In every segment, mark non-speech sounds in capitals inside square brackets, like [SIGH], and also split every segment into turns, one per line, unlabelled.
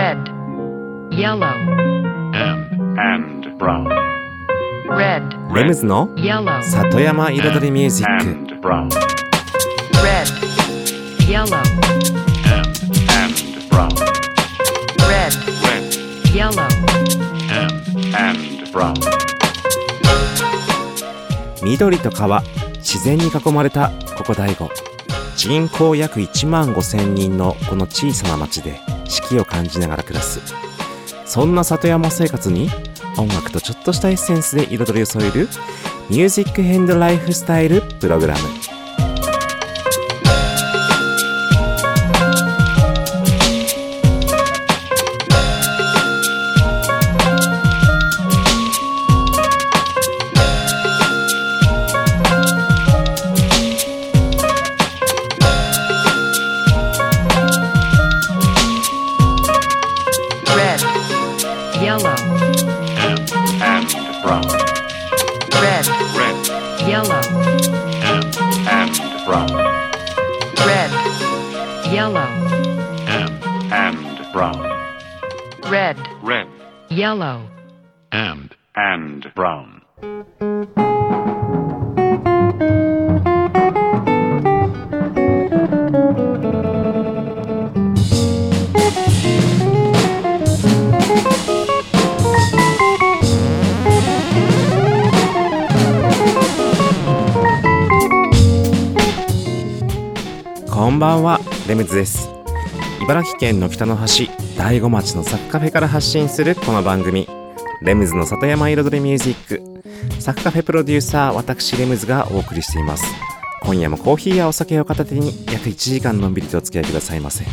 red, yellow,
and, and brown,
red,
レムズの
yellow,
里山彩りミュージック
and brown,
red, yellow,
and, and brown,
red,
red,
yellow,
and, and brown,
緑と川自然に囲まれたここ大悟人口約1万5千人のこの小さな町で四季を感じながら暮らす。そんな里山生活に音楽とちょっとしたエッセンスで彩りを添えるミュージックヘンドライフスタイルプログラム。レムズです。茨城県の北の端大子町のサッカフェから発信するこの番組。レムズの里山彩りミュージック。サッカフェプロデューサー私レムズがお送りしています。今夜もコーヒーやお酒を片手に約1時間のんびりとお付き合いくださいませ。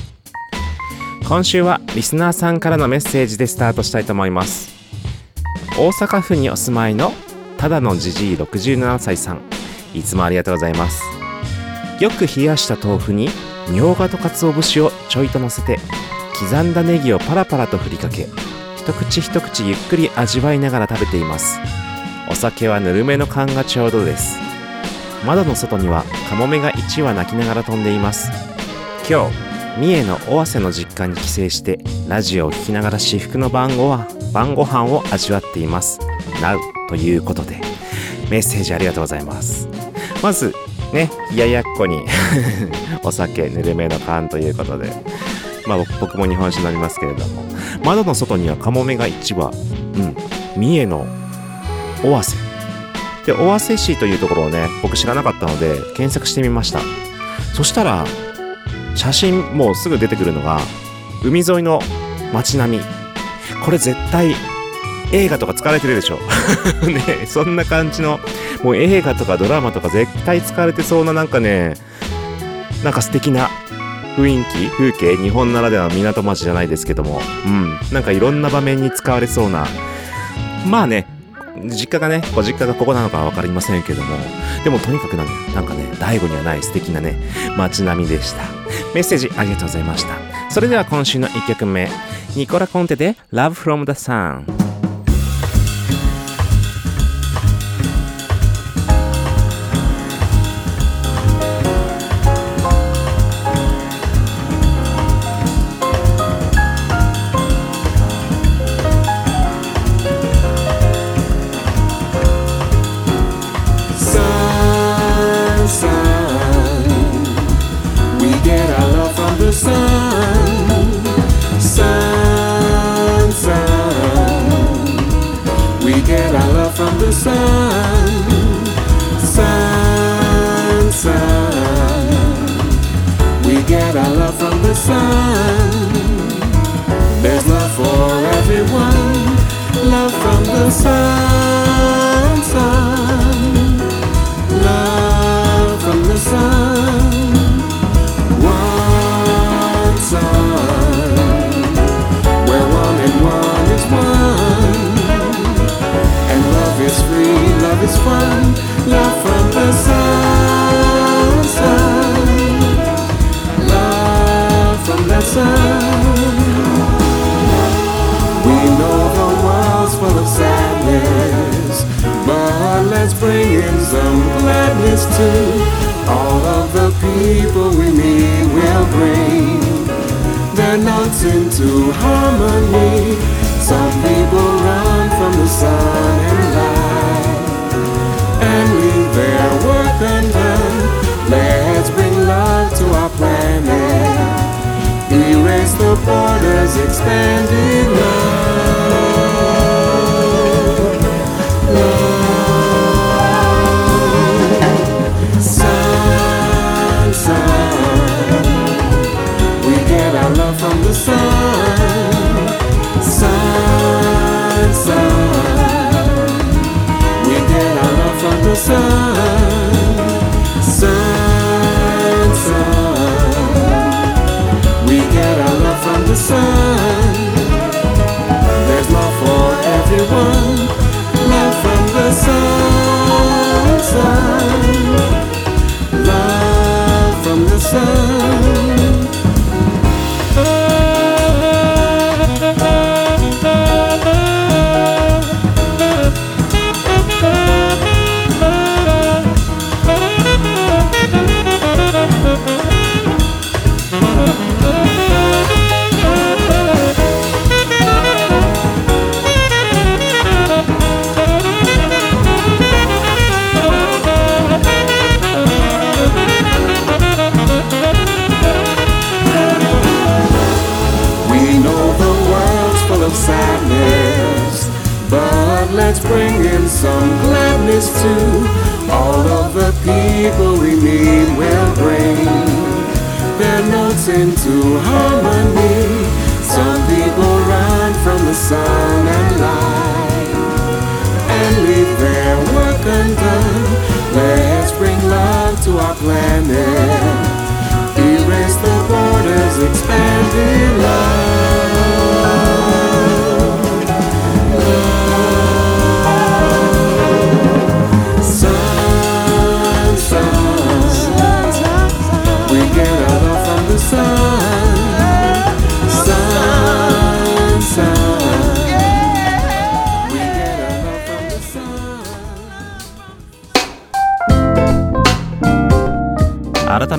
今週はリスナーさんからのメッセージでスタートしたいと思います。大阪府にお住まいのただのじじい67歳さん。いつもありがとうございます。よく冷やした豆腐にみょうがと鰹節をちょいと乗せて刻んだネギをパラパラと振りかけ一口一口ゆっくり味わいながら食べています。お酒はぬるめの缶がちょうどです。窓の外にはカモメが1羽鳴きながら飛んでいます。今日三重の尾鷲の実家に帰省してラジオを聴きながら至福の晩ごは晩ご飯を味わっています。Now ということでメッセージありがとうございます。まずね冷ややっこに [LAUGHS] お酒ぬるめの缶ということで。まあ僕も日本酒飲みますけれども。窓の外にはカモメが1羽。うん。三重の尾鷲。で尾鷲市というところをね僕知らなかったので検索してみました。そしたら写真もうすぐ出てくるのが海沿いの街並み。これ絶対映画とか使われてるでしょ。[LAUGHS] ねそんな感じのもう映画とかドラマとか絶対使われてそうななんかねなんか素敵な雰囲気風景日本ならではの港町じゃないですけどもうん。なんかいろんな場面に使われそうな。まあね実家がねご実家がここなのかは分かりませんけどもでもとにかくなんなんかね大悟にはない素敵なね街並みでした。メッセージありがとうございました。それでは今週の1曲目ニコラ・コンテで Love from the Sun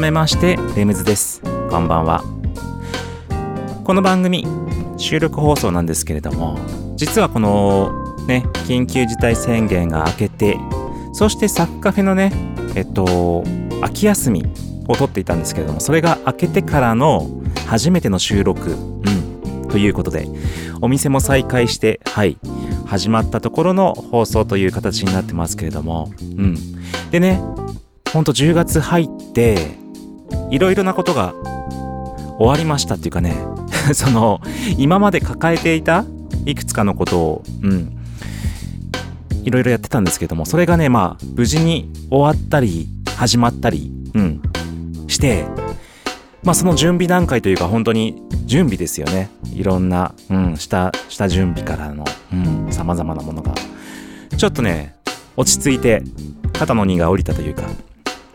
めましてレムズです。こんばんは。この番組収録放送なんですけれども実はこのね緊急事態宣言が明けてそしてサッカフェのねえっと秋休みを取っていたんですけれどもそれが明けてからの初めての収録うんということでお店も再開してはい始まったところの放送という形になってますけれどもうん。でねほんと10月入っていろいろなことが終わりましたっていうかね。[LAUGHS] その今まで抱えていたいくつかのことをうん。いろいろやってたんですけどもそれがねまあ無事に終わったり始まったりうん。してまあその準備段階というか本当に準備ですよね。いろんな、うん、下下準備からのうん様々なものが。ちょっとね落ち着いて肩の荷が下りたというか。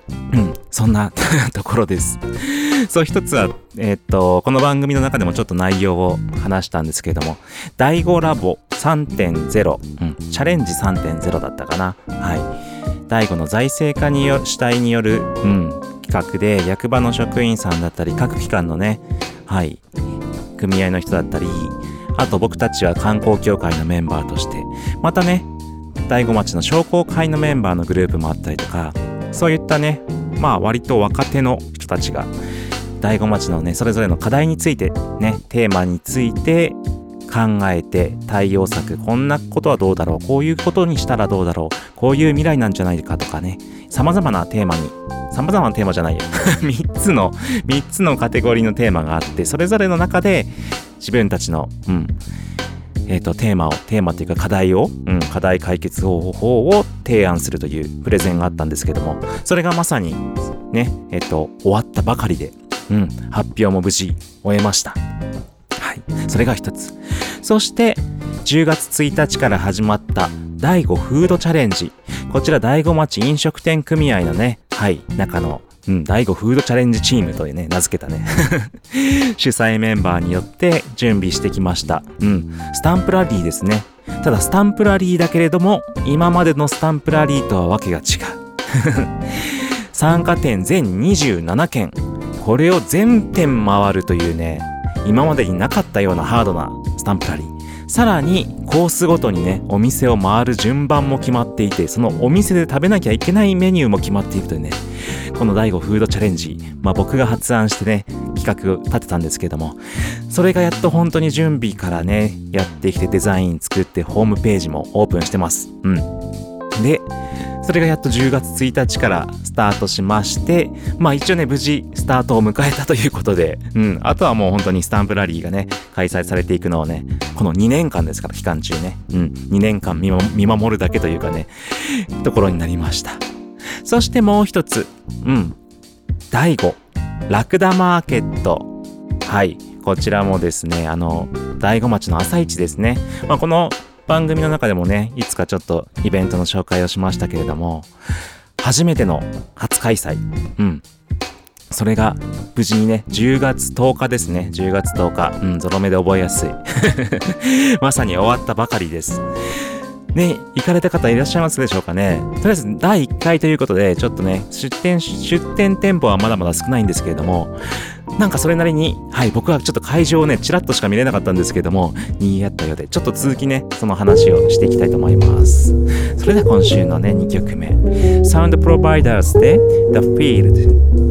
うん、そんな [LAUGHS] ところです。そう、一つは、えーと、この番組の中でもちょっと内容を話したんですけれども、第5ラボ3.0、うん、チャレンジ3.0だったかな。はい。第5の財政課によ主体による、うん、企画で、役場の職員さんだったり、各機関のね、はい、組合の人だったり、あと僕たちは観光協会のメンバーとして、またね、第5町の商工会のメンバーのグループもあったりとか、そういったね、まあ割と若手の人たちが、第5町のね、それぞれの課題について、ね、テーマについて考えて対応策、こんなことはどうだろう、こういうことにしたらどうだろう、こういう未来なんじゃないかとかね、様々なテーマに、様々なテーマじゃないよ。[LAUGHS] 3つの、3つのカテゴリーのテーマがあって、それぞれの中で自分たちの、うん、えっ、と、テーマを、テーマっていうか課題を、うん、課題解決方法を提案するというプレゼンがあったんですけども、それがまさに、ね、えっ、と、終わったばかりで、うん、発表も無事終えました。はい。それが一つ。そして、10月1日から始まった第5フードチャレンジ。こちら第5町飲食店組合のね、はい、中の、うん、第5フードチャレンジチームというね、名付けたね。[LAUGHS] 主催メンバーによって準備してきました。うん。スタンプラリーですね。ただスタンプラリーだけれども、今までのスタンプラリーとはわけが違う。[LAUGHS] 参加店全27件。これを全店回るというね、今までになかったようなハードなスタンプラリー。さらにコースごとにねお店を回る順番も決まっていてそのお店で食べなきゃいけないメニューも決まっているというねこの DAIGO フードチャレンジ、まあ、僕が発案してね企画立てたんですけどもそれがやっと本当に準備からねやってきてデザイン作ってホームページもオープンしてます。うん。でそれがやっと10月1日からスタートしまして、まあ一応ね、無事スタートを迎えたということで、うん、あとはもう本当にスタンプラリーがね、開催されていくのをね、この2年間ですから、期間中ね、うん、2年間見守るだけというかね、ところになりました。そしてもう一つ、うん、第5、ラクダマーケット。はい。こちらもですね、あの、大子町の朝市ですね。まあ、この番組の中でもね、いつかちょっとイベントの紹介をしましたけれども、初めての初開催。うん。それが無事にね、10月10日ですね。10月10日。うん、ゾロ目で覚えやすい。[LAUGHS] まさに終わったばかりです。ね、行かれた方いらっしゃいますでしょうかね。とりあえず第1回ということで、ちょっとね、出店、出店店舗はまだまだ少ないんですけれども、なんかそれなりに、はい、僕はちょっと会場をね、ちらっとしか見れなかったんですけども、賑わったようで、ちょっと続きね、その話をしていきたいと思います。それでは今週のね、2曲目。Sound Providers で The Field。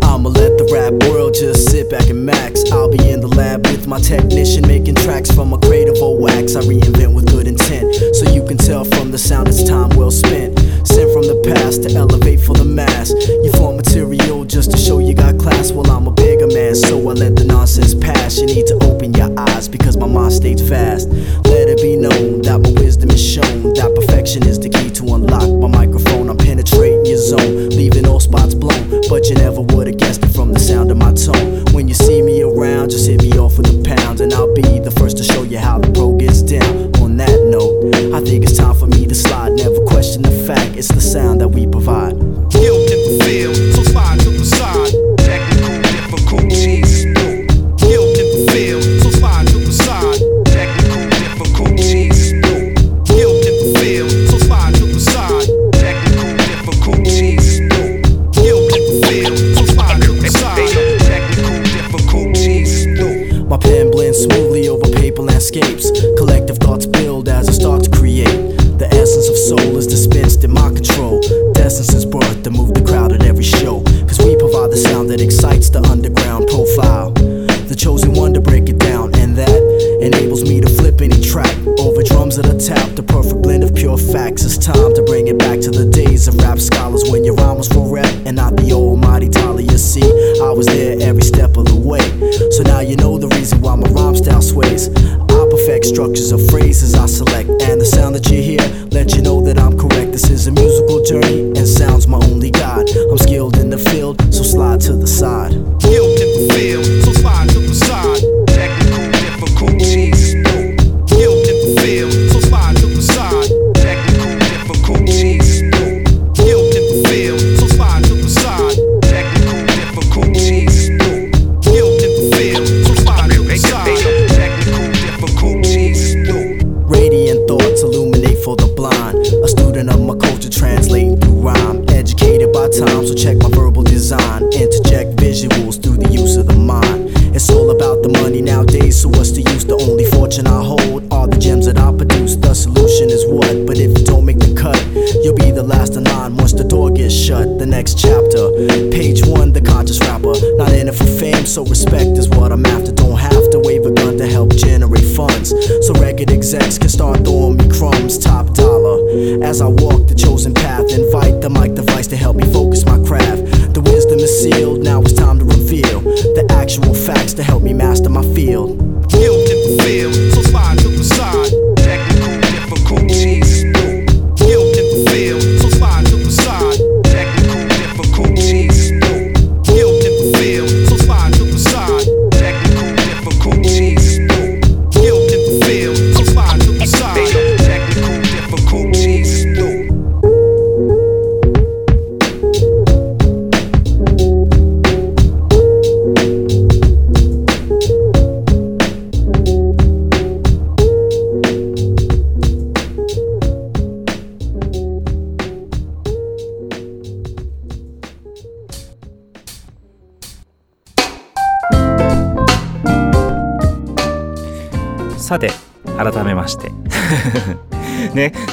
I'ma let the rap world just sit back and max. I'll be in the lab with my technician making tracks from a crate of old wax. I reinvent with good intent, so you can tell from the sound it's time well spent. Sent from the past to elevate for the mass. You form material just to show you got class. Well, I'm a bigger man, so I let the nonsense pass. You need to open your eyes because my mind stays fast. Let it be known that my wisdom is shown. That perfection is the key to unlock my microphone. I'm penetrating your zone, leaving all spots blown. But you never would have guessed it from the sound of my tone. When you see me around, just hit me off with a pound, money nowadays, so what's the use? The only fortune I hold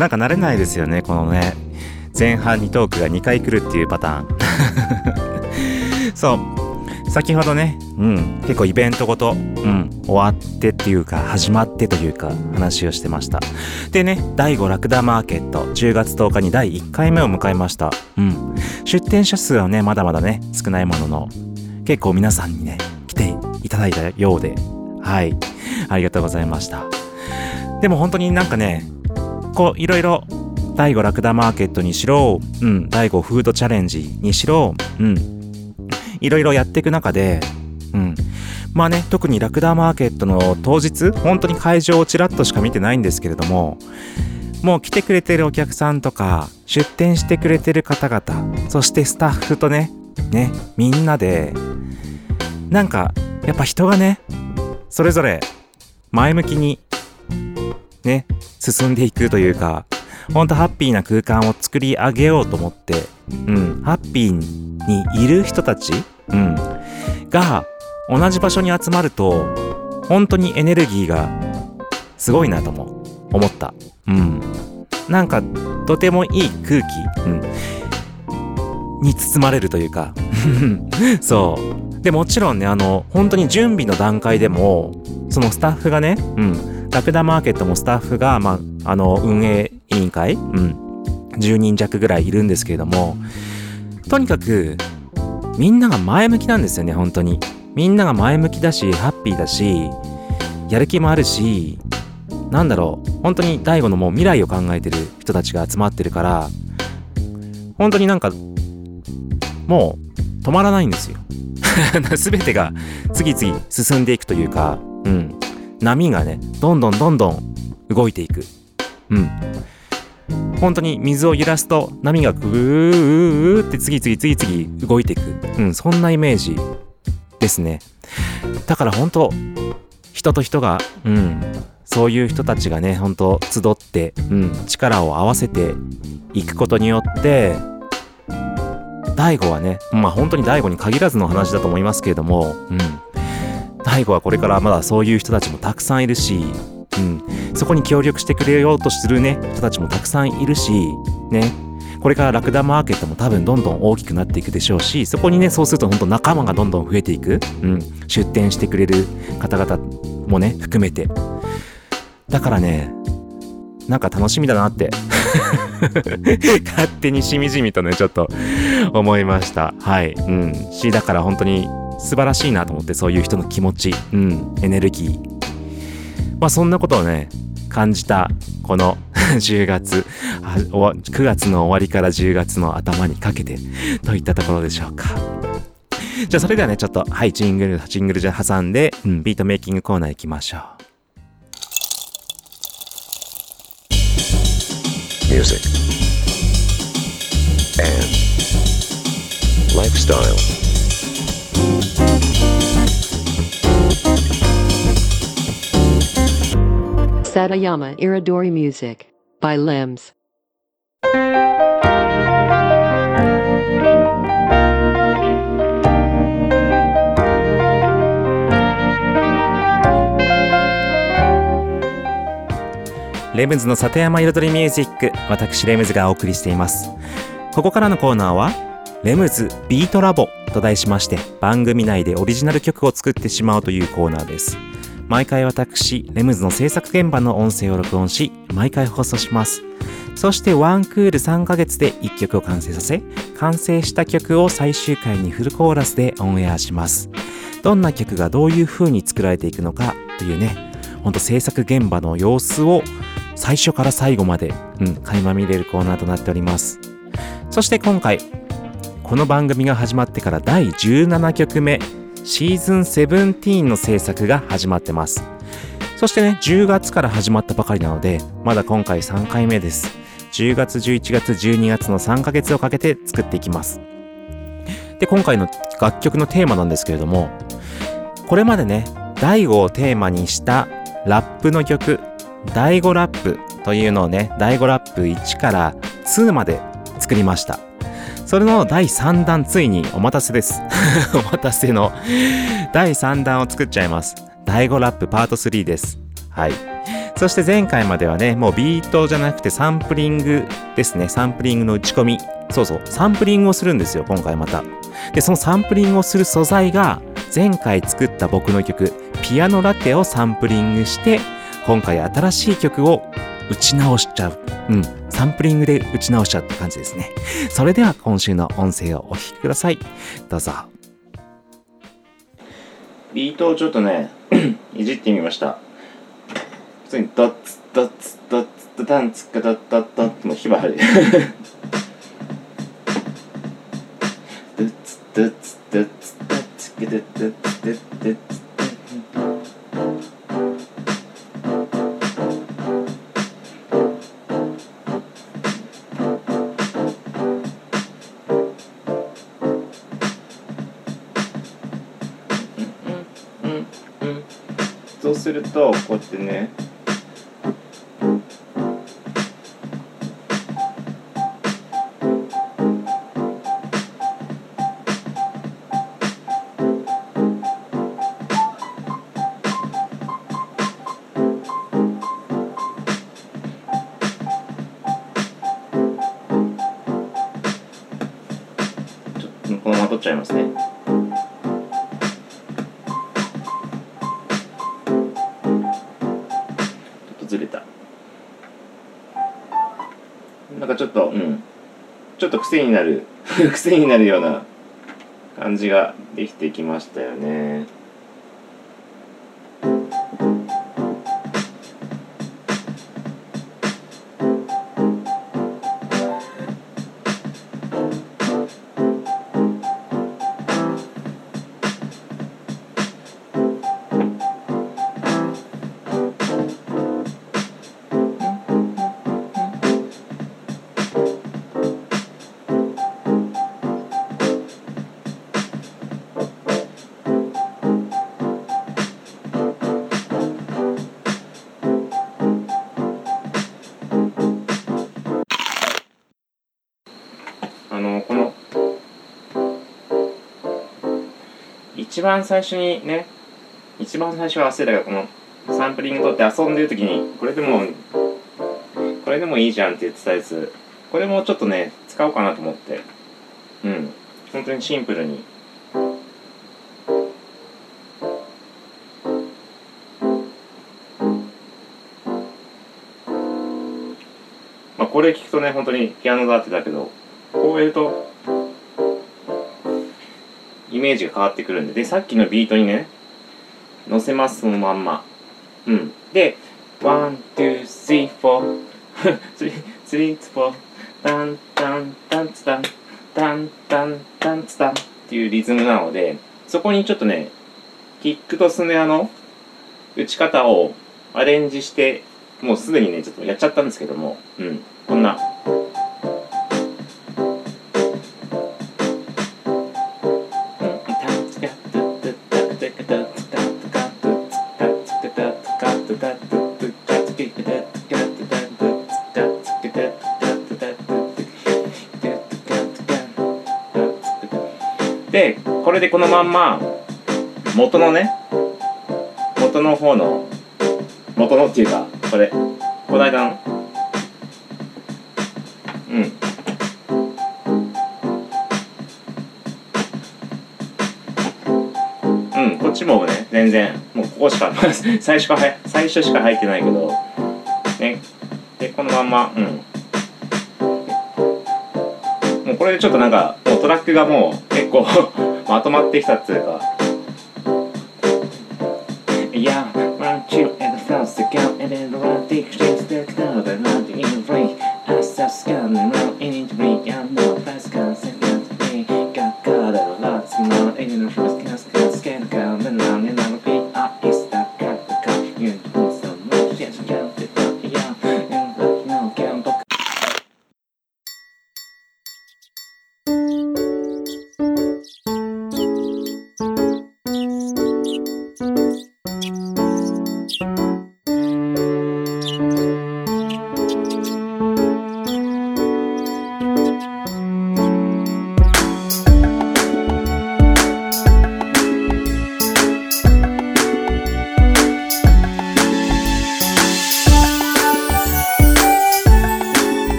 なんか慣れないですよねこのね。前半にトークが2回来るっていうパターン。[LAUGHS] そう。先ほどね、うん、結構イベントごと、うん、終わってっていうか始まってというか話をしてました。でね第5ラクダマーケット10月10日に第1回目を迎えました、うん、出店者数はねまだまだね少ないものの結構皆さんにね来ていただいたようではい。ありがとうございました。でも本当になんかねこういろいろ第5ラクダマーケットにしろ、うん、第5フードチャレンジにしろ、うん、いろいろやっていく中で、うん、まあね、特にラクダマーケットの当日、本当に会場をちらっとしか見てないんですけれども、もう来てくれてるお客さんとか、出店してくれてる方々、そしてスタッフとね、ね、みんなで、なんか、やっぱ人がね、それぞれ前向きに、ね、進んでいくというか、ほんとハッピーな空間を作り上げようと思って、うん、ハッピーにいる人たち、うん、が同じ場所に集まると、本当にエネルギーがすごいなとも思った。うん。なんか、とてもいい空気、うん、に包まれるというか、[LAUGHS] そう。で、もちろんね、あの、本当に準備の段階でも、そのスタッフがね、うん、ラクダマーケットもスタッフが、まあ、の、運営委員会、うん、10人弱ぐらいいるんですけれども、とにかく、みんなが前向きなんですよね、本当に。みんなが前向きだし、ハッピーだし、やる気もあるし、なんだろう、本当に大悟のもう未来を考えてる人たちが集まってるから、本当になんか、もう止まらないんですよ。[LAUGHS] すべてが次々進んでいくというか、うん。波がね、どんどんどんどん動いていく。うん。本当に水を揺らすと波がグーって次々次々動いていく。うん、そんなイメージですね。だから本当人と人が、うん、そういう人たちがね、本当集って、うん、力を合わせていくことによって、大悟はね、まあ本当に大悟に限らずの話だと思いますけれども、うん、大悟はこれからまだそういう人たちもたくさんいるし、うん、そこに協力してくれようとするね、人たちもたくさんいるし、ね、これからラクダマーケットも多分どんどん大きくなっていくでしょうし、そこにね、そうすると本当仲間がどんどん増えていく、うん、出店してくれる方々もね、含めて。だからね、なんか楽しみだなって、[LAUGHS] 勝手にしみじみとね、ちょっと思いました。はい。うん。し、だから本当に素晴らしいなと思って、そういう人の気持ち、うん、エネルギー。まあそんなことをね、感じた、この [LAUGHS] 10月、9月の終わりから10月の頭にかけて、といったところでしょうか。じゃあそれではね、ちょっと、はい、ジングル、ジングルじゃ挟んで、うん、ビートメイキングコーナー行きましょう。
music, and lifestyle.
Satayama Iridori Music by Limbs.
レムズの里山彩りミュージック、私レムズがお送りしています。ここからのコーナーは、レムズビートラボと題しまして、番組内でオリジナル曲を作ってしまうというコーナーです。毎回私、レムズの制作現場の音声を録音し、毎回放送します。そしてワンクール3ヶ月で1曲を完成させ、完成した曲を最終回にフルコーラスでオンエアします。どんな曲がどういう風に作られていくのかというね、ほんと制作現場の様子を最初から最後まで、うん、垣間見れるコーナーとなっております。そして今回、この番組が始まってから第17曲目、シーズン17の制作が始まってます。そしてね、10月から始まったばかりなので、まだ今回3回目です。10月、11月、12月の3ヶ月をかけて作っていきます。で、今回の楽曲のテーマなんですけれども、これまでね、第5をテーマにしたラップの曲、第5ラップというのをね、第5ラップ1から2まで作りました。それの第3弾ついにお待たせです。[LAUGHS] お待たせの第3弾を作っちゃいます。第5ラップパート3です。はい。そして前回まではね、もうビートじゃなくてサンプリングですね。サンプリングの打ち込み。そうそう。サンプリングをするんですよ、今回また。で、そのサンプリングをする素材が、前回作った僕の曲、ピアノラテをサンプリングして、今回新しい曲を打ち直しちゃう。うん。サンプリングで打ち直しちゃって感じですね。それでは今週の音声をお聞きください。どうぞ。ビートをちょっとね、[CLEARS THROAT] いじってみました。普通にドッツドッツドッツドタンツカドッドッドッってもう火花で。ドッツドッツドッツドッツカドッドッドッドッドッそとこうやってねっと癖になる [LAUGHS] 癖になるような感じができてきましたよね。一番最初にね一番最初は忘れたけどこのサンプリング取って遊んでる時にこれでもこれでもいいじゃんって言ってたやつこれもちょっとね使おうかなと思って。うん。本当にシンプルに。まあこれ聞くとね本当にピアノだってだけどこうやるとイメージが変わってくるんで。でさっきのビートにね乗せますそのまんま。うん。で one, two, three, four。three, [LAUGHS] three, two four。タンタンタンツタン。タンタンタンツタン。っていうリズムなのでそこにちょっとねキックとスネアの打ち方をアレンジしてもうすでにねちょっとやっちゃったんですけども。うん。こんな。でこのまんま元のね元の方の元のっていうかこれこの間のうんうん、こっちもね、全然、もうここしか、[LAUGHS] 最初か最初しか入ってないけど、ね、で、このまんま、うん。もうこれでちょっとなんか、もうトラックがもう結構 [LAUGHS] まとまってきたっつうか。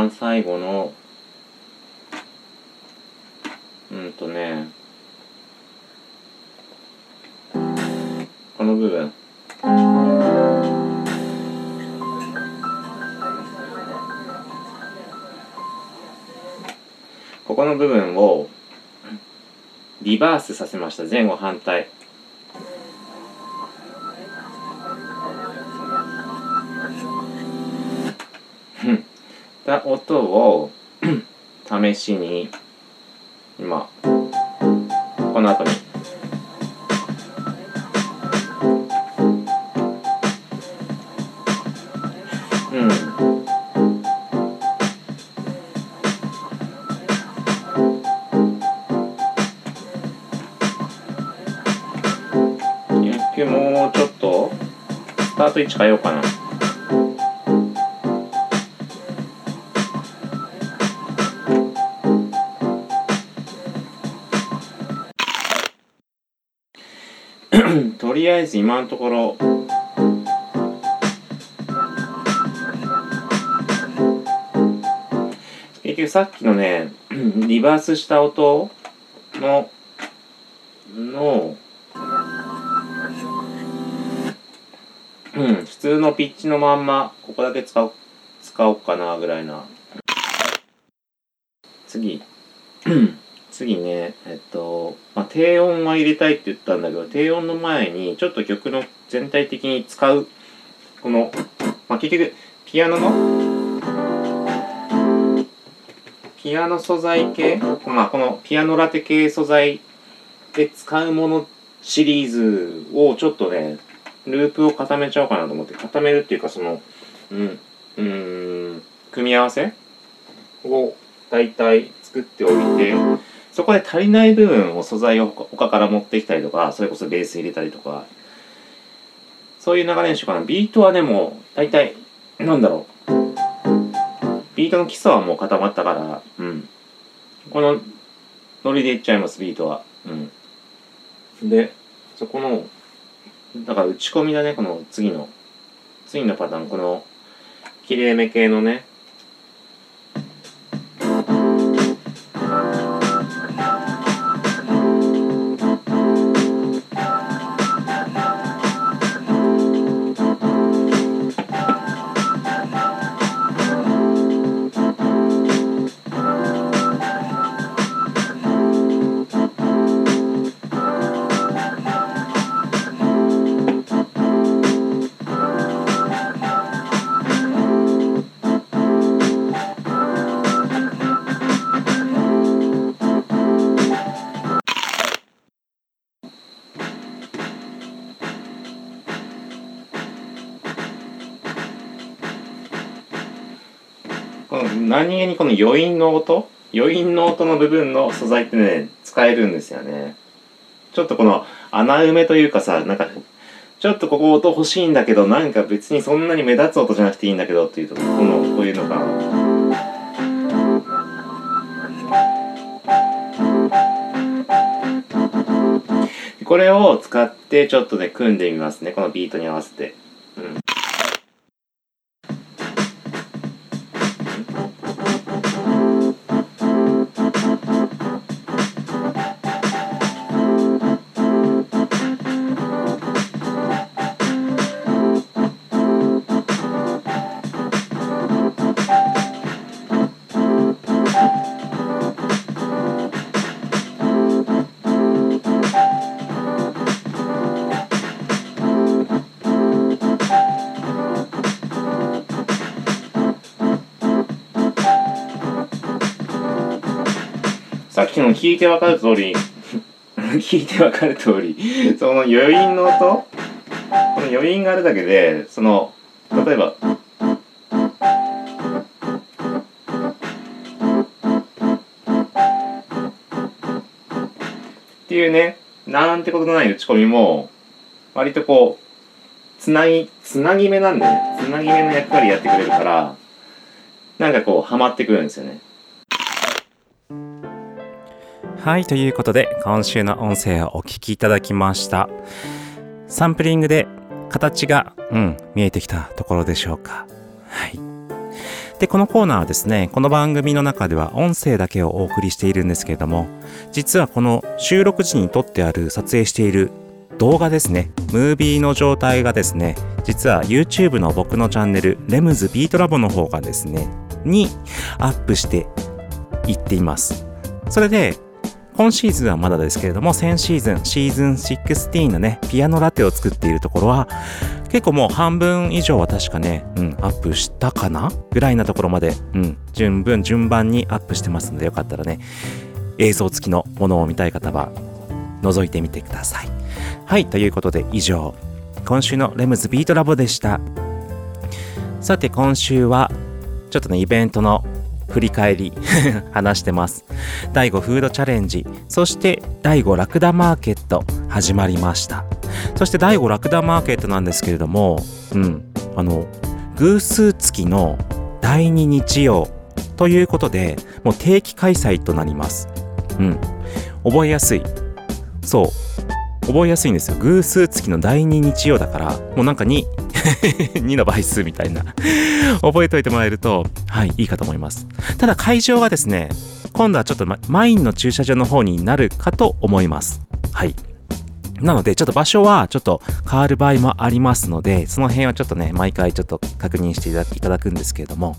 番最後の、うんとね、この部分。ここの部分をリバースさせました。前後反対。た音を [CLEARS THROAT] 試しに今この後に。うん。野球もうちょっとスタート位置変えようかな。りあえず今のところ。結局さっきのね [CLEARS THROAT] リバースした音ののうん普通のピッチのまんまここだけ使おう使おうかなぐらいな。次。[CLEARS THROAT] 次ねえっと、まあ、低音は入れたいって言ったんだけど低音の前にちょっと曲の全体的に使うこの、まあ、結局ピアノのピアノ素材系、まあ、このピアノラテ系素材で使うものシリーズをちょっとねループを固めちゃおうかなと思って固めるっていうかそのうんうん組み合わせを大体作っておいてそこで足りない部分を素材を他から持ってきたりとかそれこそベース入れたりとか。そういう流れにしようかな。ビートはでもう大体なんだろう。ビートの基礎はもう固まったからうん。このノリでいっちゃいますビートは。うん。でそこのだから打ち込みだねこの次の。次のパターンこのきれいめ系のね。何気にこの余韻の音余韻の音の部分の素材ってね使えるんですよね。ちょっとこの穴埋めというかさなんかちょっとここ音欲しいんだけどなんか別にそんなに目立つ音じゃなくていいんだけどっていうとこのこういうのが。これを使ってちょっとね組んでみますねこのビートに合わせて。きの聞いてわかる通り。[LAUGHS] 聞いてわかる通り。その余韻の音？この余韻があるだけでその例えばっていうねなんてことのない打ち込みも割とこうつなぎつなぎ目なんでね。つなぎ目の役割やってくれるからなんかこうハマってくるんですよね。
はい、ということで、今週の音声をお聞きいただきました。サンプリングで
形が、うん、見えてきたところでしょうか。はい。で、このコーナーはですね、この番組の中では音声だけをお送りしているんですけれども、実はこの収録時に撮ってある、撮影している動画ですね、ムービーの状態がですね、実は YouTube の僕のチャンネル、レムズビートラボの方がですね、にアップしていっています。それで、今シーズンはまだですけれども、先シーズン、シーズン16のね、ピアノラテを作っているところは、結構もう半分以上は確かね、うん、アップしたかな？ぐらいなところまで、うん、順分、順番にアップしてますので、よかったらね、映像付きのものを見たい方は、覗いてみてください。はい、ということで以上、今週のレムズビートラボでした。さて、今週は、ちょっとね、イベントの振り返り [LAUGHS] 話してます。第5フードチャレンジ、そして第5ラクダマーケット始まりました。そして第5ラクダマーケットなんですけれども、うん、あの、偶数月の第2日曜ということで、もう定期開催となります。うん。覚えやすい。そう。覚えやすいんですよ。偶数月の第2日曜だから、もうなんか2、[LAUGHS] 2の倍数みたいな。覚えておいてもらえると、はい、いいかと思います。ただ会場がですね、今度はちょっとマインの駐車場の方になるかと思います。はい。なので、ちょっと場所はちょっと変わる場合もありますので、その辺はちょっとね、毎回ちょっと確認していただくんですけれども、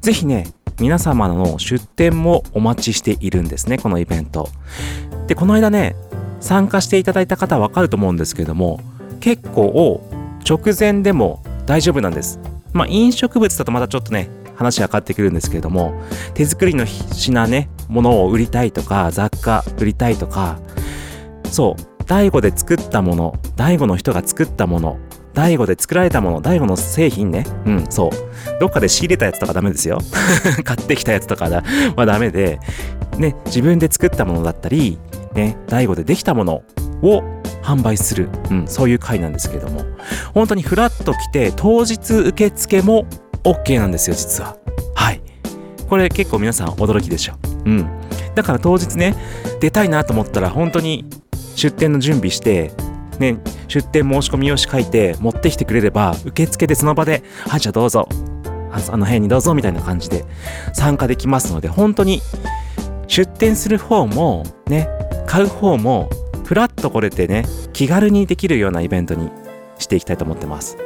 ぜひね、皆様の出店もお待ちしているんですね、このイベント。で、この間ね、参加していただいた方はわかると思うんですけれども、結構直前でも大丈夫なんです。まあ、飲食物だとまたちょっとね、話が変わってくるんですけれども、手作りの品ね、ものを売りたいとか、雑貨売りたいとか、そう、大悟で作ったもの、大悟の人が作ったもの、大悟で作られたもの、大悟の製品ね。うん、そう。どっかで仕入れたやつとかダメですよ。[LAUGHS] 買ってきたやつとかはダメで、ね、自分で作ったものだったり、ね、大悟でできたものを販売する、うん、そういう回なんですけれども、本当にフラッと来て、当日受付も OK なんですよ、実は。はい。これ結構皆さん驚きでしょ。うん。だから当日ね、出たいなと思ったら、本当に出店の準備して、ね、出店申し込み用紙書いて持ってきてくれれば、受付でその場で、はい、じゃあどうぞ、あの辺にどうぞみたいな感じで参加できますので、本当に出店する方も、ね、買う方も、フラッと来れてね、気軽にできるようなイベントにしていきたいと思ってます。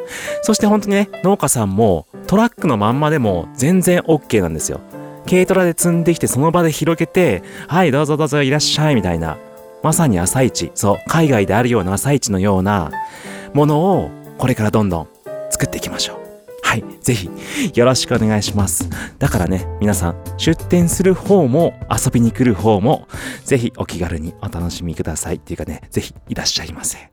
そして本当にね、農家さんもトラックのまんまでも全然 OK なんですよ。軽トラで積んできてその場で広げて、はい、どうぞどうぞいらっしゃいみたいな、まさに朝市、そう、海外であるような朝市のようなものをこれからどんどん作っていきましょう。ぜひよろしくお願いします。だからね、皆さん、出店する方も遊びに来る方も、ぜひお気軽にお楽しみくださいっていうかね、ぜひいらっしゃいませ。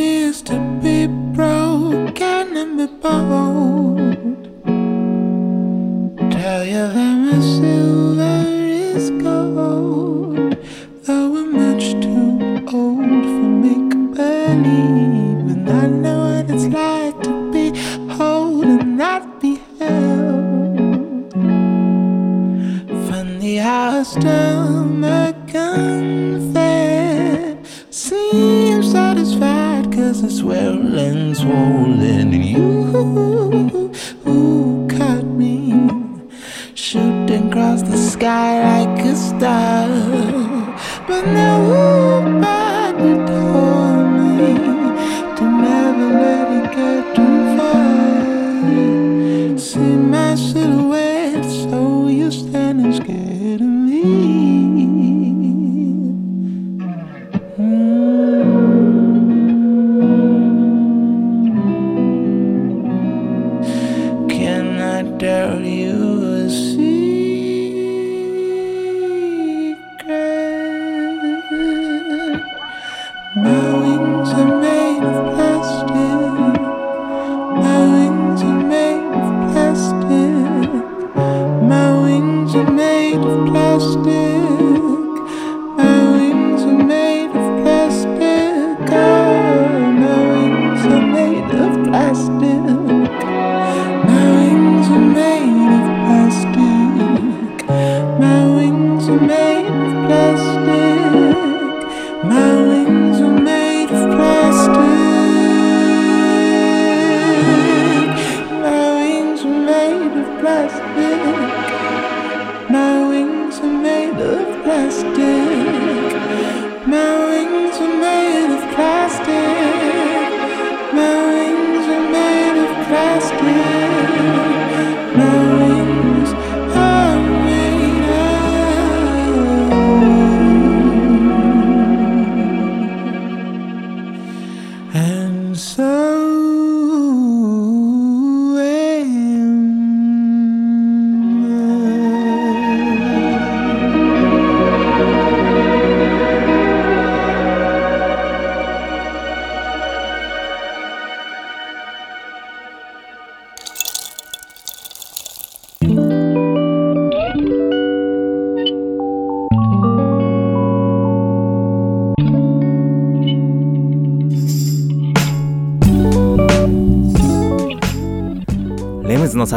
Is to be broken and be bold. Tell you that my silver is gold, though we're much too old for make believe. And I know what it's like to be whole and not be held. Funny how a stomach unfed cause it's well and swollen and you who caught me shooting across the sky like a star? But nobody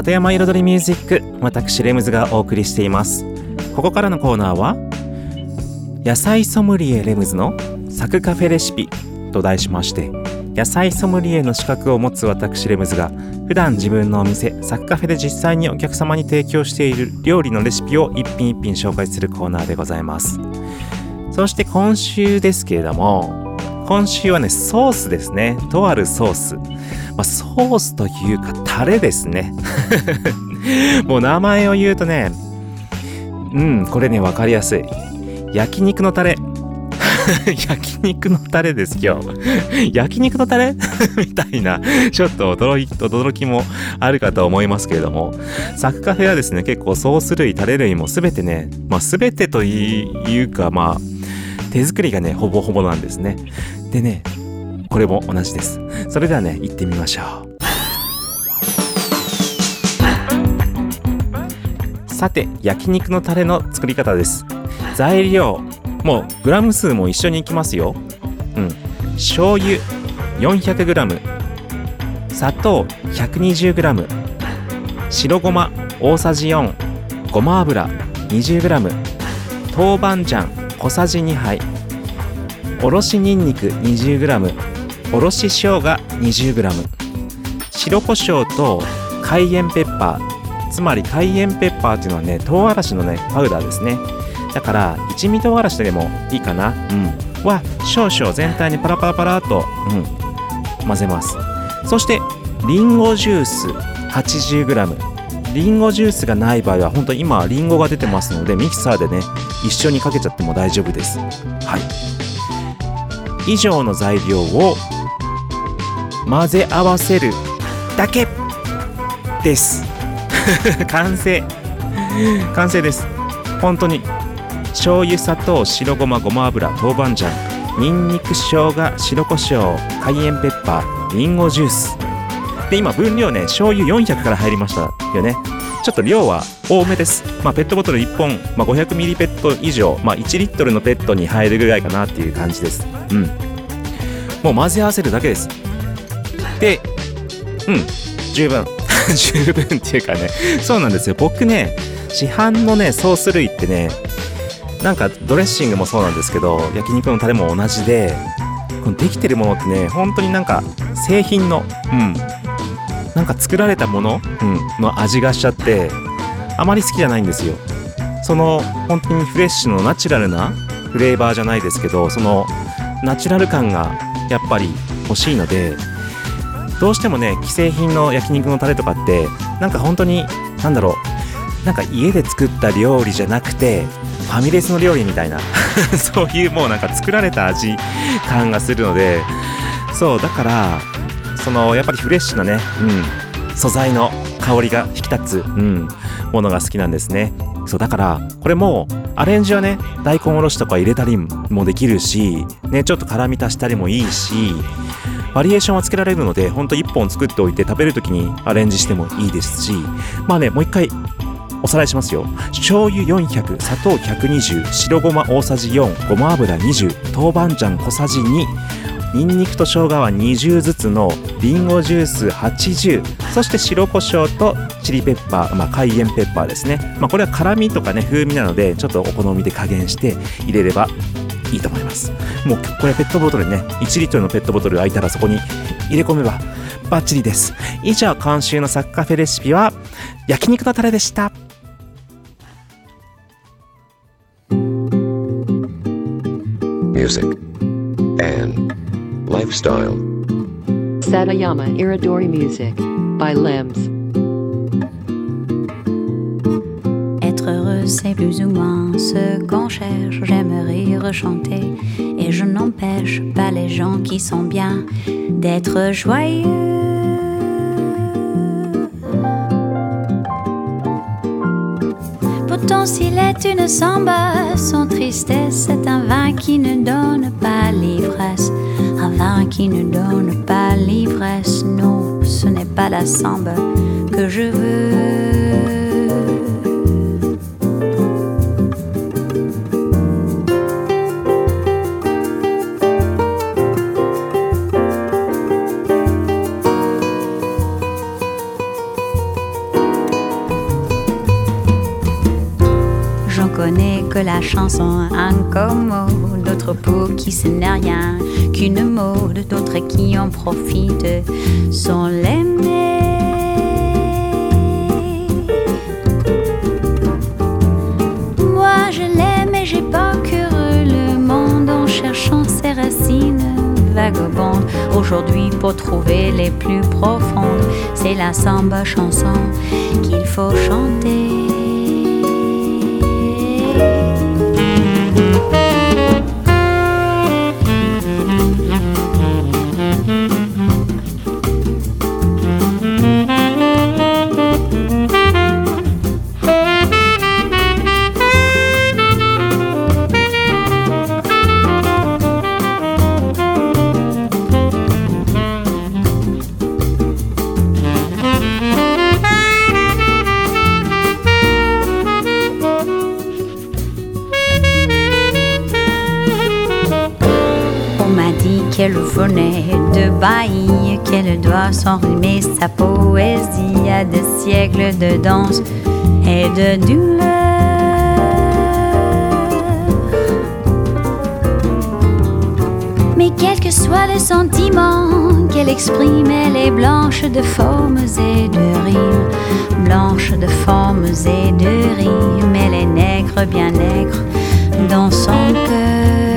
里山彩りミュージック私レムズがお送りしています。ここからのコーナーは野菜ソムリエレムズのサクカフェレシピと題しまして野菜ソムリエの資格を持つ私レムズが普段自分のお店サクカフェで実際にお客様に提供している料理のレシピを一品一品紹介するコーナーでございます。そして今週ですけれども今週はねソースですね。とあるソース、まあ、ソースというかタレですね。[LAUGHS] もう名前を言うとねうんこれね分かりやすい。焼肉のタレ。[LAUGHS] 焼肉のタレです今日。焼肉のタレ？[LAUGHS] みたいな。ちょっと驚い驚きもあるかと思いますけれども。サクカフェはですね。結構ソース類タレ類も全てねまあ全てというかまあ手作りがねほぼほぼなんですね。でねこれも同じです。それではね行ってみましょう。さて焼肉のタレの作り方です。材料もうグラム数も一緒にいきますよ。うん。醤油 400g 砂糖 120g 白ごま大さじ4ごま油 20g 豆板醤。小さじ2杯。おろしにんにく 20g おろし生姜 20g 白胡椒と海塩ペッパー。つまり海塩ペッパーっていうのはね唐辛子のねパウダーですね。だから一味唐辛子でもいいかな。うん。は少々全体にパラパラパラと、うん、混ぜます。そしてリンゴジュース 80g リンゴジュースがない場合は本当に今リンゴが出てますのでミキサーでね一緒にかけちゃっても大丈夫です。はい。以上の材料を混ぜ合わせるだけです。[LAUGHS] 完成。完成です。本当に。醤油砂糖白ごまごま油豆板醤。にんにく生姜白胡椒海塩ペッパーりんごジュース。で今分量ね醤油400から入りましたよね。ちょっと量は多めです、まあ、ペットボトル1本、まあ、500ミリペット以上、まあ、1リットルのペットに入るぐらいかなっていう感じです。うん。もう混ぜ合わせるだけです。でうん。十分。[LAUGHS] 十分っていうかね。そうなんですよ。僕ね市販のねソース類ってねなんかドレッシングもそうなんですけど焼肉のタレも同じでこのできてるものってね本当になんか製品のうん。なんか作られたもの、うん、の味がしちゃってあまり好きじゃないんですよ。その本当にフレッシュのナチュラルなフレーバーじゃないですけどそのナチュラル感がやっぱり欲しいのでどうしてもね既製品の焼肉のタレとかってなんか本当になんだろうなんか家で作った料理じゃなくてファミレスの料理みたいな [LAUGHS] そういうもうなんか作られた味感がするのでそうだからそのやっぱりフレッシュなね、うん、素材の香りが引き立つ、うん、ものが好きなんですね。そうだからこれもアレンジはね大根おろしとか入れたりもできるしねちょっと辛み足したりもいいしバリエーションはつけられるのでほんと1本作っておいて食べるときにアレンジしてもいいですしまあねもう一回おさらいしますよ。醤油400砂糖120白ごま大さじ4ごま油20豆板醤小さじ2ニンニクと生姜は20ずつのリンゴジュース80そして白胡椒とチリペッパー、まあ、海塩ペッパーですね、まあ、これは辛みとかね風味なのでちょっとお好みで加減して入れればいいと思います。もうこれペットボトルね。1リットルのペットボトル空いたらそこに入れ込めばバッチリです。以上今週のサッカフェレシピは焼肉のタレでした。
Music, and lifestyle.
Satayama Iridori Music by Limbs.
Être heureux, c'est plus ou moins ce qu'on cherche. J'aimerais rechanter et je n'empêche pas les gens qui sont bien d'être joyeux. Pourtant, s'il est une samba, son tristesse est un vin qui ne donne pas l'ivresse. Un vin qui ne donne pas l'ivresse, non, ce n'est pas la sambe que je veux. J'en connais que la chanson incommode d'autres qui ce n'est rien qu'une mode, d'autres qui en profitent sans l'aimer. Moi je l'aime et j'ai parcouru le monde en cherchant ses racines vagabondes. Aujourd'hui pour trouver les plus profondes, c'est la samba chanson qu'il faut chanter. Qu'elle venait de Bahie, qu'elle doit s'enrhumer sa poésie à des siècles de danse et de douleur. Mais quels que soient les sentiments qu'elle exprime, elle est blanche de formes et de rimes, blanche de formes et de rimes, elle est nègre, bien nègre dans son cœur.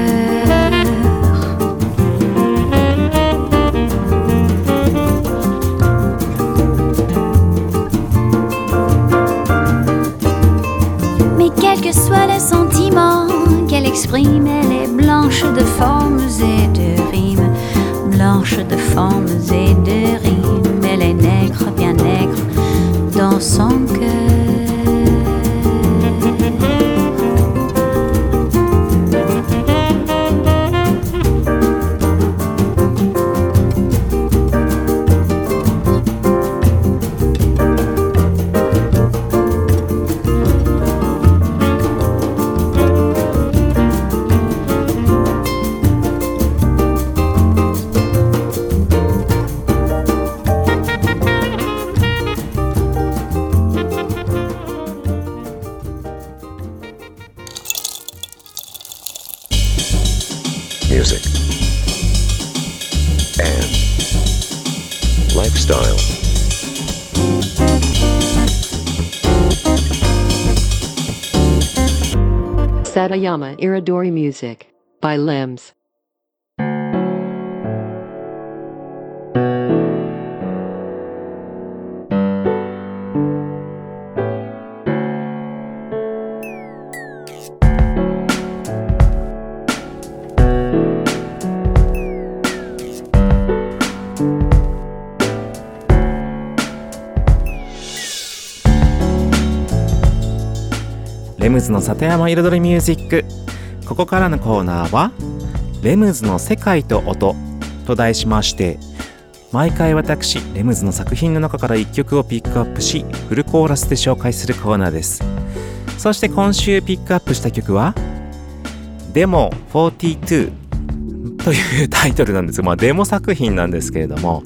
Elle est blanche de formes et de rimes, blanche de formes
Satayama Iridori Music by Limbs.「
ズの里山彩りミュージック」ここからのコーナーは「レムズの世界と音」と題しまして毎回私レムズの作品の中から1曲をピックアップしフルコーラスで紹介するコーナーです。そして今週ピックアップした曲は「デモ42」というタイトルなんです。がまあデモ作品なんですけれども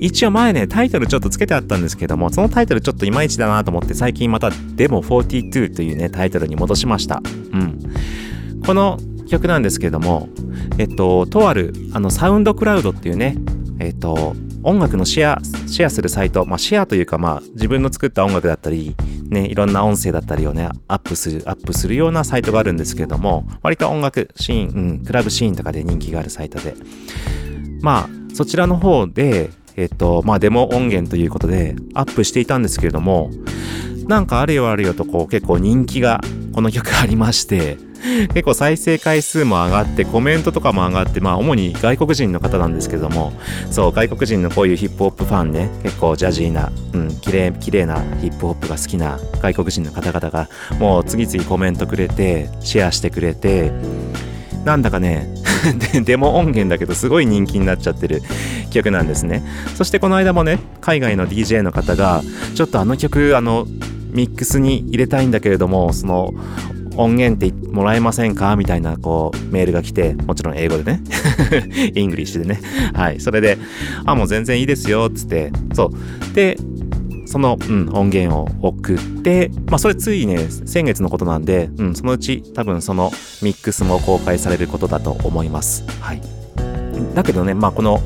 一応前ねタイトルちょっとつけてあったんですけどもそのタイトルちょっといまいちだなと思って最近また「デモ42」というねタイトルに戻しました。うん。この曲なんですけどもえっととあるあのサウンドクラウドっていうねえっと音楽のシェアシェアするサイトまあシェアというかまあ自分の作った音楽だったりねいろんな音声だったりをねアップするアップするようなサイトがあるんですけれども割と音楽シーン、うん、クラブシーンとかで人気があるサイトで。まあそちらの方でえっとまあデモ音源ということでアップしていたんですけれどもなんかあるよあるよとこう結構人気がこの曲ありまして結構再生回数も上がってコメントとかも上がってまあ主に外国人の方なんですけどもそう外国人のこういうヒップホップファンね結構ジャジーなうん綺麗綺麗なヒップホップが好きな外国人の方々がもう次々コメントくれてシェアしてくれてなんだかね [LAUGHS] でデモ音源だけどすごい人気になっちゃってる曲なんですね。そしてこの間もね海外の DJ の方がちょっとあの曲あのミックスに入れたいんだけれどもその音源ってもらえませんか？みたいなこうメールが来てもちろん英語でね。[LAUGHS] English でね。はい。それであもう全然いいですよっつって。そう。でその、うん、音源を送って、まあそれついね、先月のことなんで、うん、そのうち多分そのミックスも公開されることだと思います。はい。だけどね、まあこの、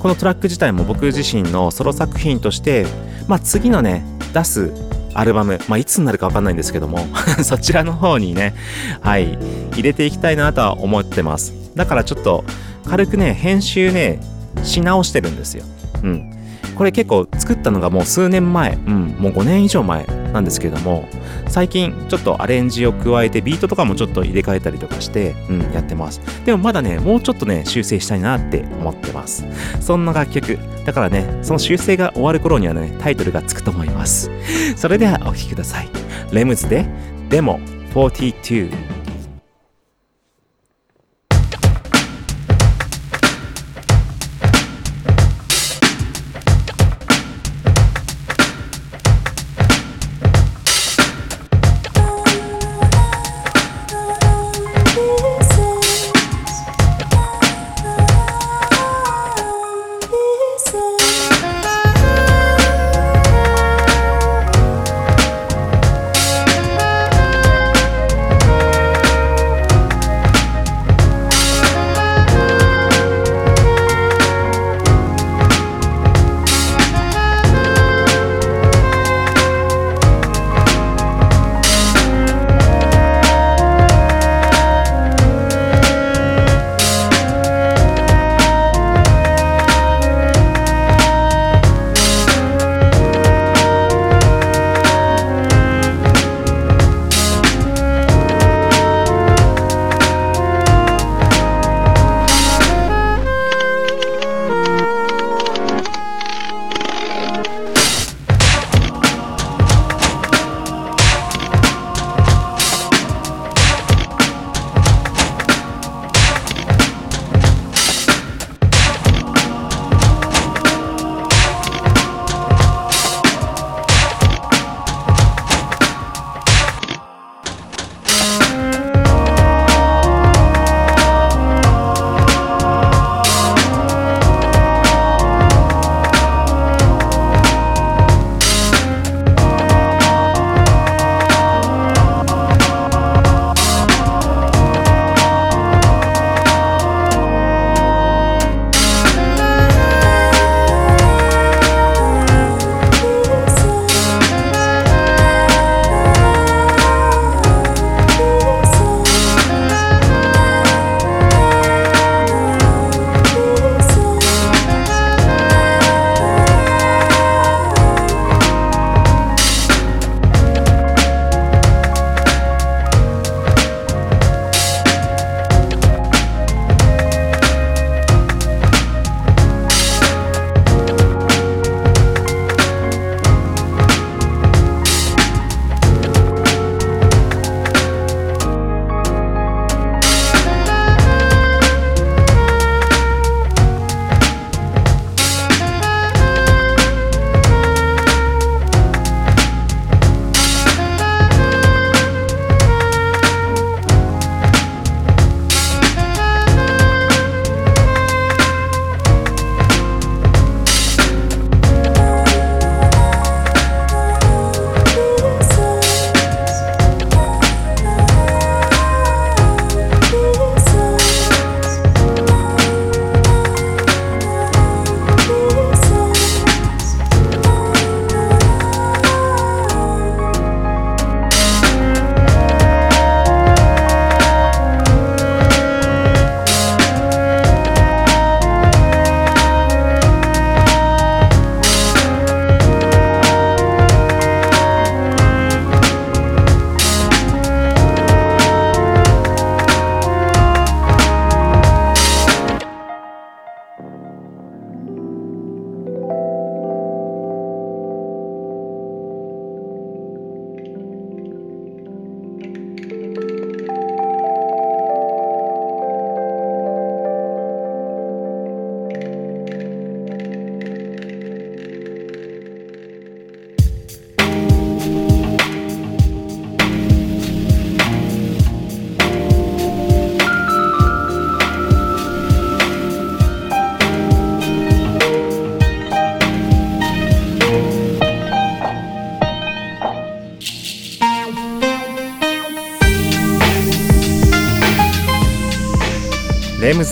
このトラック自体も僕自身のソロ作品として、まあ次のね、出すアルバム、まあいつになるかわかんないんですけども、[LAUGHS] そちらの方にね、はい、入れていきたいなとは思ってます。だからちょっと軽くね、編集ね、し直してるんですよ。うん。これ結構作ったのがもう数年前、うん、もう5年以上前なんですけれども、最近ちょっとアレンジを加えてビートとかもちょっと入れ替えたりとかして、うん、やってます。でもまだね、もうちょっとね、修正したいなって思ってます。そんな楽曲。だからね、その修正が終わる頃にはね、タイトルがつくと思います。それではお聴きください。レムズで、デモ42。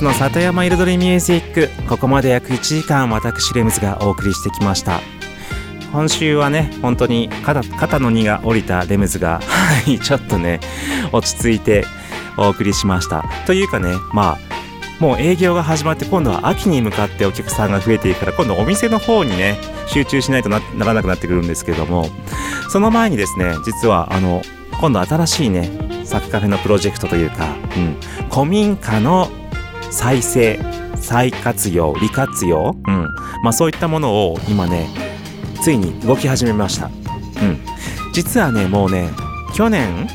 レムズの里山彩りミュージックここまで約1時間私レムズがお送りしてきました。今週はね本当に肩肩の荷が下りたレムズが [LAUGHS] ちょっとね落ち着いてお送りしました。というかねまあもう営業が始まって今度は秋に向かってお客さんが増えていくから今度お店の方にね集中しないとなならなくなってくるんですけどもその前にですね実はあの今度新しいねサクカフェのプロジェクトというか、うん、古民家の再生再活用利活用、うん。まあ、そういったものを今ねついに動き始めました、うん、実はねもうね去年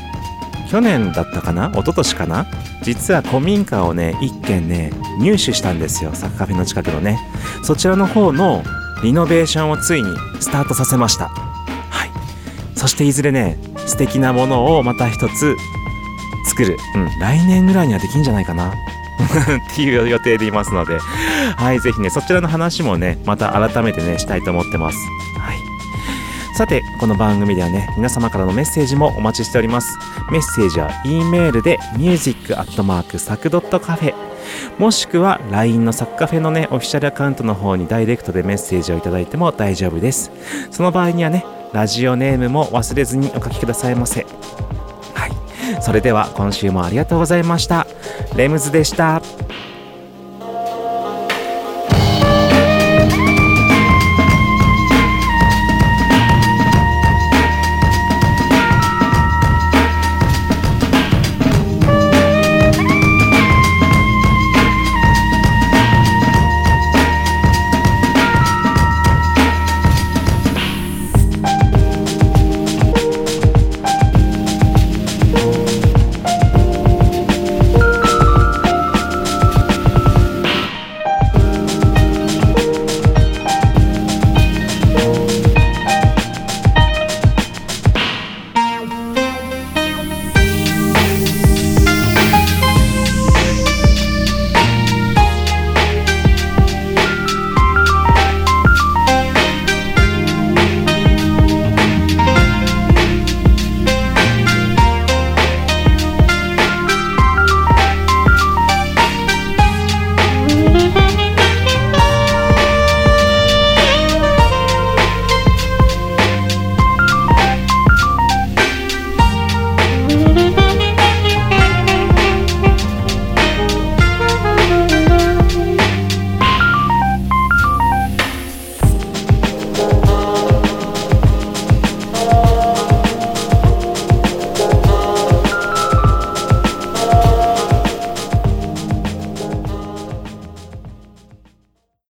去年だったかな？一昨年かな？実は古民家をね一軒ね入手したんですよ。サクカフェの近くのね。そちらの方のリノベーションをついにスタートさせました。はい。そしていずれね素敵なものをまた一つ作る、うん、来年ぐらいにはできんじゃないかなっていう予定でいますので。はいぜひねそちらの話もねまた改めてねしたいと思ってます。はい。さてこの番組ではね皆様からのメッセージもお待ちしております。メッセージは E メールで music.sac.cafe もしくは LINE のサクカフェのねオフィシャルアカウントの方にダイレクトでメッセージをいただいても大丈夫です。その場合にはねラジオネームも忘れずにお書きくださいませ。それでは今週もありがとうございました。レムズでした。